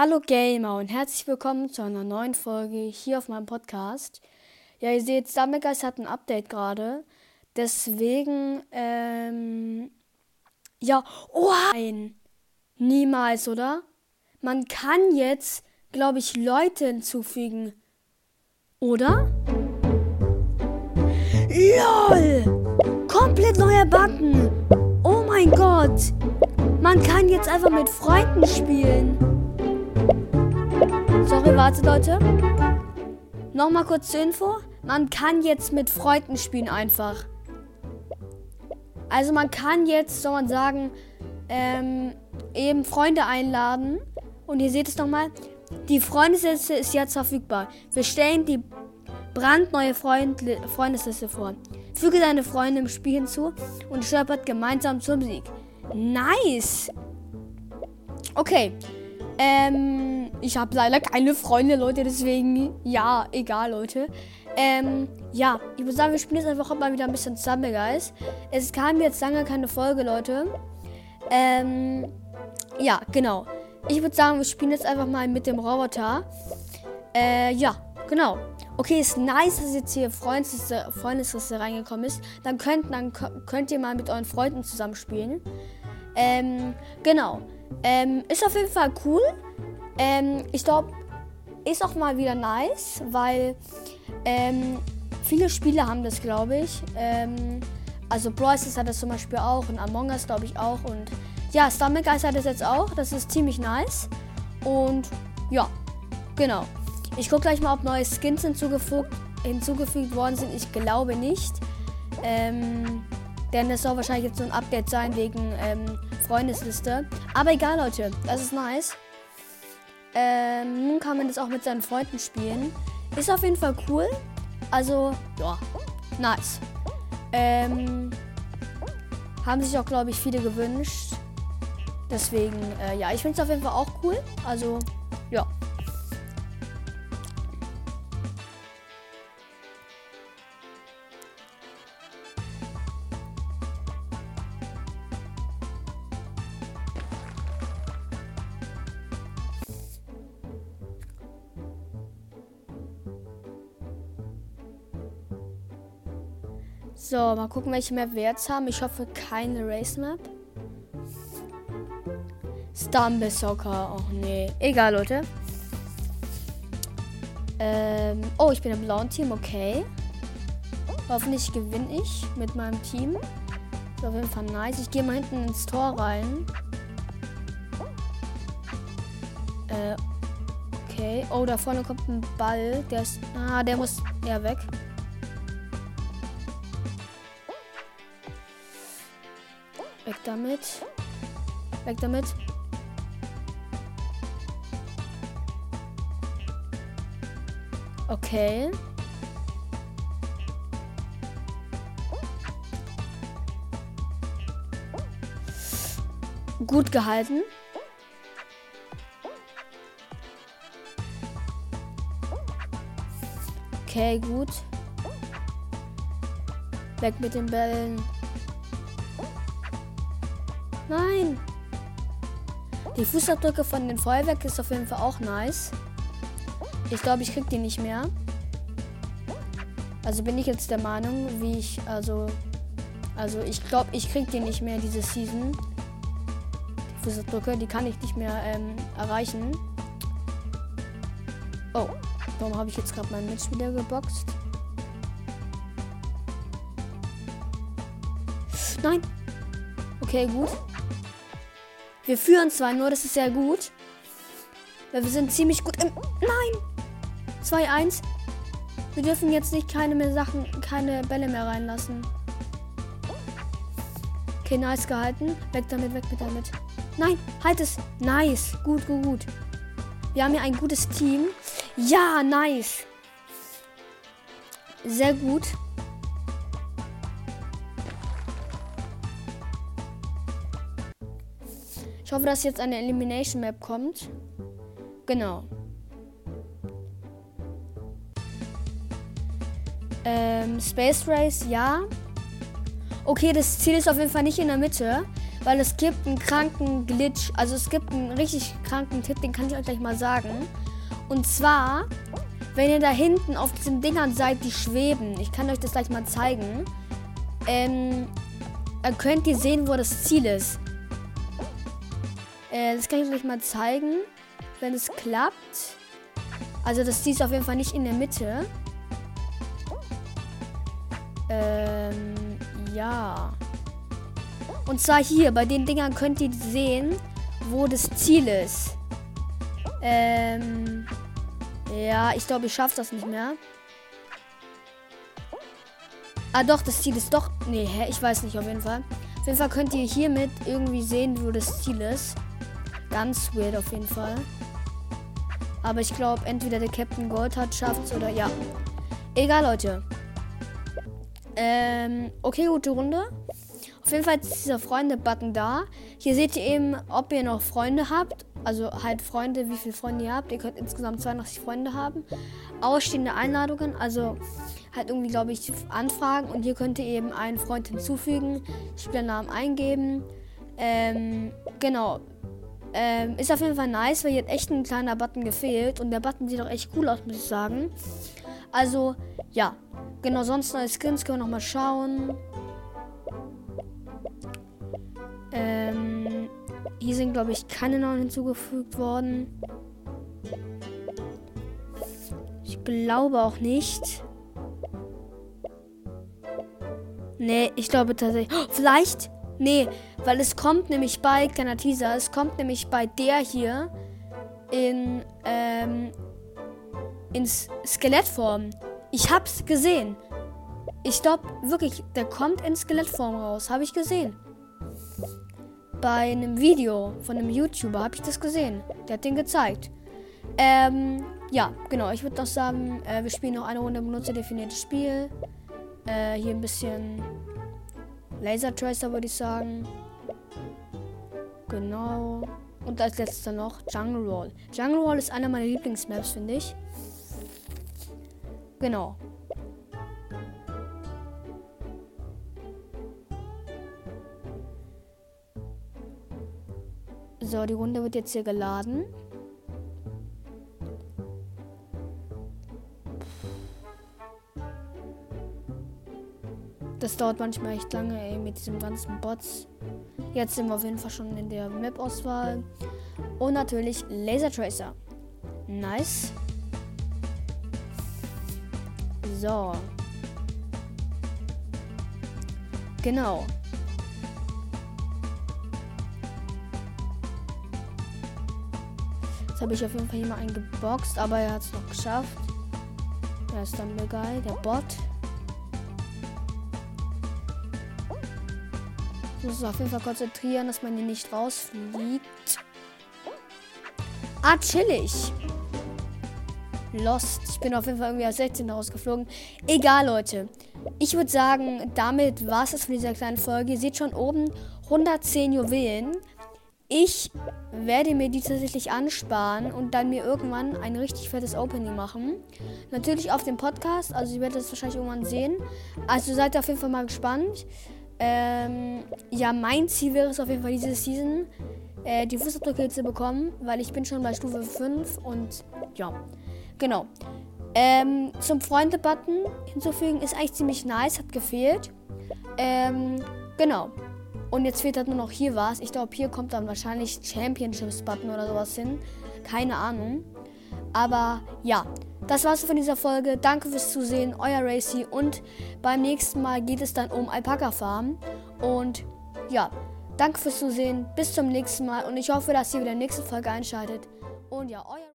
Hallo Gamer und herzlich willkommen zu einer neuen Folge hier auf meinem Podcast. Ja, ihr seht, Stammegeist hat ein Update gerade. Deswegen, ähm, ja, oh nein, niemals, oder? Man kann jetzt, glaube ich, Leute hinzufügen. Oder? LOL! Komplett neuer Button! Oh mein Gott! Man kann jetzt einfach mit Freunden spielen. Sorry, warte Leute. Nochmal kurz zur Info. Man kann jetzt mit Freunden spielen einfach. Also man kann jetzt, soll man sagen, ähm, eben Freunde einladen. Und ihr seht es nochmal. Die Freundesliste ist jetzt verfügbar. Wir stellen die brandneue Freund Freundesliste vor. Füge deine Freunde im Spiel hinzu und stolpert gemeinsam zum Sieg. Nice! Okay. Ähm, ich habe leider keine Freunde, Leute, deswegen, ja, egal, Leute. Ähm, ja, ich würde sagen, wir spielen jetzt einfach mal wieder ein bisschen Stumble Guys. Es kam jetzt lange keine Folge, Leute. Ähm, ja, genau. Ich würde sagen, wir spielen jetzt einfach mal mit dem Roboter. Äh, ja, genau. Okay, ist nice, dass jetzt hier Freundesliste, Freundesliste reingekommen ist. Dann könnt, dann könnt ihr mal mit euren Freunden zusammenspielen. Ähm, genau. Ähm, ist auf jeden Fall cool. Ähm, ich glaube, ist auch mal wieder nice, weil ähm, viele Spiele haben das, glaube ich. Ähm, also Bryce hat das zum Beispiel auch und Among Us, glaube ich, auch. Und ja, Stomach Guys hat das jetzt auch. Das ist ziemlich nice. Und ja, genau. Ich gucke gleich mal, ob neue Skins hinzugefügt, hinzugefügt worden sind. Ich glaube nicht. Ähm, denn es soll wahrscheinlich jetzt so ein Update sein wegen ähm, Freundesliste. Aber egal, Leute. Das ist nice. Ähm, nun kann man das auch mit seinen Freunden spielen. Ist auf jeden Fall cool. Also, ja, nice. Ähm, haben sich auch, glaube ich, viele gewünscht. Deswegen, äh, ja, ich finde es auf jeden Fall auch cool. Also, So, mal gucken, welche Map wir jetzt haben. Ich hoffe, keine Race Map. Stumble Soccer. Oh nee. Egal, Leute. Ähm, oh, ich bin im blauen Team. Okay. Hoffentlich gewinne ich mit meinem Team. Ist auf jeden Fall nice. Ich gehe mal hinten ins Tor rein. Äh, okay. Oh, da vorne kommt ein Ball. Der ist. Ah, der muss ja weg. Damit. Weg damit. Okay. Gut gehalten. Okay, gut. Weg mit den Bällen. Nein. Die Fußabdrücke von den Feuerwerk ist auf jeden Fall auch nice. Ich glaube, ich krieg die nicht mehr. Also bin ich jetzt der Meinung, wie ich, also, also ich glaube, ich krieg die nicht mehr diese Season. Die Fußabdrücke, die kann ich nicht mehr ähm, erreichen. Oh, warum habe ich jetzt gerade meinen Mitspieler geboxt? Nein. Okay, gut. Wir führen zwar nur, das ist sehr gut. Weil wir sind ziemlich gut im. Nein! 2-1. Wir dürfen jetzt nicht keine mehr Sachen, keine Bälle mehr reinlassen. Okay, nice gehalten. Weg damit, weg mit damit. Nein, halt es. Nice. Gut, gut, gut. Wir haben hier ein gutes Team. Ja, nice. Sehr gut. Ich hoffe, dass jetzt eine Elimination Map kommt. Genau. Ähm, Space Race, ja. Okay, das Ziel ist auf jeden Fall nicht in der Mitte, weil es gibt einen kranken Glitch. Also es gibt einen richtig kranken Tipp, den kann ich euch gleich mal sagen. Und zwar, wenn ihr da hinten auf diesen Dingern seid, die schweben. Ich kann euch das gleich mal zeigen. Ähm, dann könnt ihr sehen, wo das Ziel ist. Äh, das kann ich euch mal zeigen, wenn es klappt. Also das Ziel ist auf jeden Fall nicht in der Mitte. Ähm, ja. Und zwar hier, bei den Dingern könnt ihr sehen, wo das Ziel ist. Ähm, ja, ich glaube, ich schaffe das nicht mehr. Ah, doch, das Ziel ist doch... Nee, hä? Ich weiß nicht, auf jeden Fall. Auf jeden Fall könnt ihr hiermit irgendwie sehen, wo das Ziel ist. Ganz weird auf jeden Fall. Aber ich glaube, entweder der Captain Gold hat schafft oder ja. Egal, Leute. Ähm, okay, gute Runde. Auf jeden Fall ist dieser Freunde-Button da. Hier seht ihr eben, ob ihr noch Freunde habt. Also halt Freunde, wie viele Freunde ihr habt. Ihr könnt insgesamt 82 Freunde haben. Ausstehende Einladungen, also halt irgendwie, glaube ich, Anfragen. Und hier könnt ihr eben einen Freund hinzufügen, Spielernamen eingeben. Ähm, genau. Ähm, ist auf jeden Fall nice, weil hier hat echt ein kleiner Button gefehlt. Und der Button sieht auch echt cool aus, muss ich sagen. Also, ja. Genau, sonst neue Skins können wir nochmal schauen. Ähm, hier sind, glaube ich, keine neuen hinzugefügt worden. Ich glaube auch nicht. Nee, ich glaube tatsächlich. Oh, vielleicht? Nee, weil es kommt nämlich bei, kleiner Teaser, es kommt nämlich bei der hier in, ähm, ins Skelettform. Ich hab's gesehen. Ich glaube wirklich, der kommt in Skelettform raus. Habe ich gesehen. Bei einem Video von einem YouTuber habe ich das gesehen. Der hat den gezeigt. Ähm, ja, genau. Ich würde noch sagen, äh, wir spielen noch eine Runde benutzerdefiniertes Spiel. Äh, hier ein bisschen Laser Tracer würde ich sagen. Genau. Und als letzter noch Jungle Wall. Jungle Wall ist einer meiner Lieblingsmaps, finde ich. Genau. So, die Runde wird jetzt hier geladen. Das dauert manchmal echt lange, ey, mit diesem ganzen Bots. Jetzt sind wir auf jeden Fall schon in der Map-Auswahl. Und natürlich Laser Tracer. Nice. So. Genau. Jetzt habe ich auf jeden Fall einen geboxt, aber er hat es noch geschafft. Da ist dann Guy, der Bot. Muss auf jeden Fall konzentrieren, dass man hier nicht rausfliegt. Ah, chillig. Lost. Ich bin auf jeden Fall irgendwie als 16 rausgeflogen. Egal, Leute. Ich würde sagen, damit war es das von dieser kleinen Folge. Ihr seht schon oben 110 Juwelen. Ich werde mir die tatsächlich ansparen und dann mir irgendwann ein richtig fettes Opening machen. Natürlich auf dem Podcast, also ihr werdet das wahrscheinlich irgendwann sehen. Also seid auf jeden Fall mal gespannt. Ähm, ja, mein Ziel wäre es auf jeden Fall diese Season, äh, die Fußabdrücke zu bekommen, weil ich bin schon bei Stufe 5 und ja, genau. Ähm, zum Freunde-Button hinzufügen ist eigentlich ziemlich nice, hat gefehlt. Ähm, genau. Und jetzt fehlt halt nur noch hier was. Ich glaube, hier kommt dann wahrscheinlich Championships-Button oder sowas hin. Keine Ahnung. Aber ja, das war's von dieser Folge. Danke fürs Zusehen, euer Racy. Und beim nächsten Mal geht es dann um Alpaka Farm. Und ja, danke fürs Zusehen. Bis zum nächsten Mal. Und ich hoffe, dass ihr wieder in der nächsten Folge einschaltet. Und ja, euer.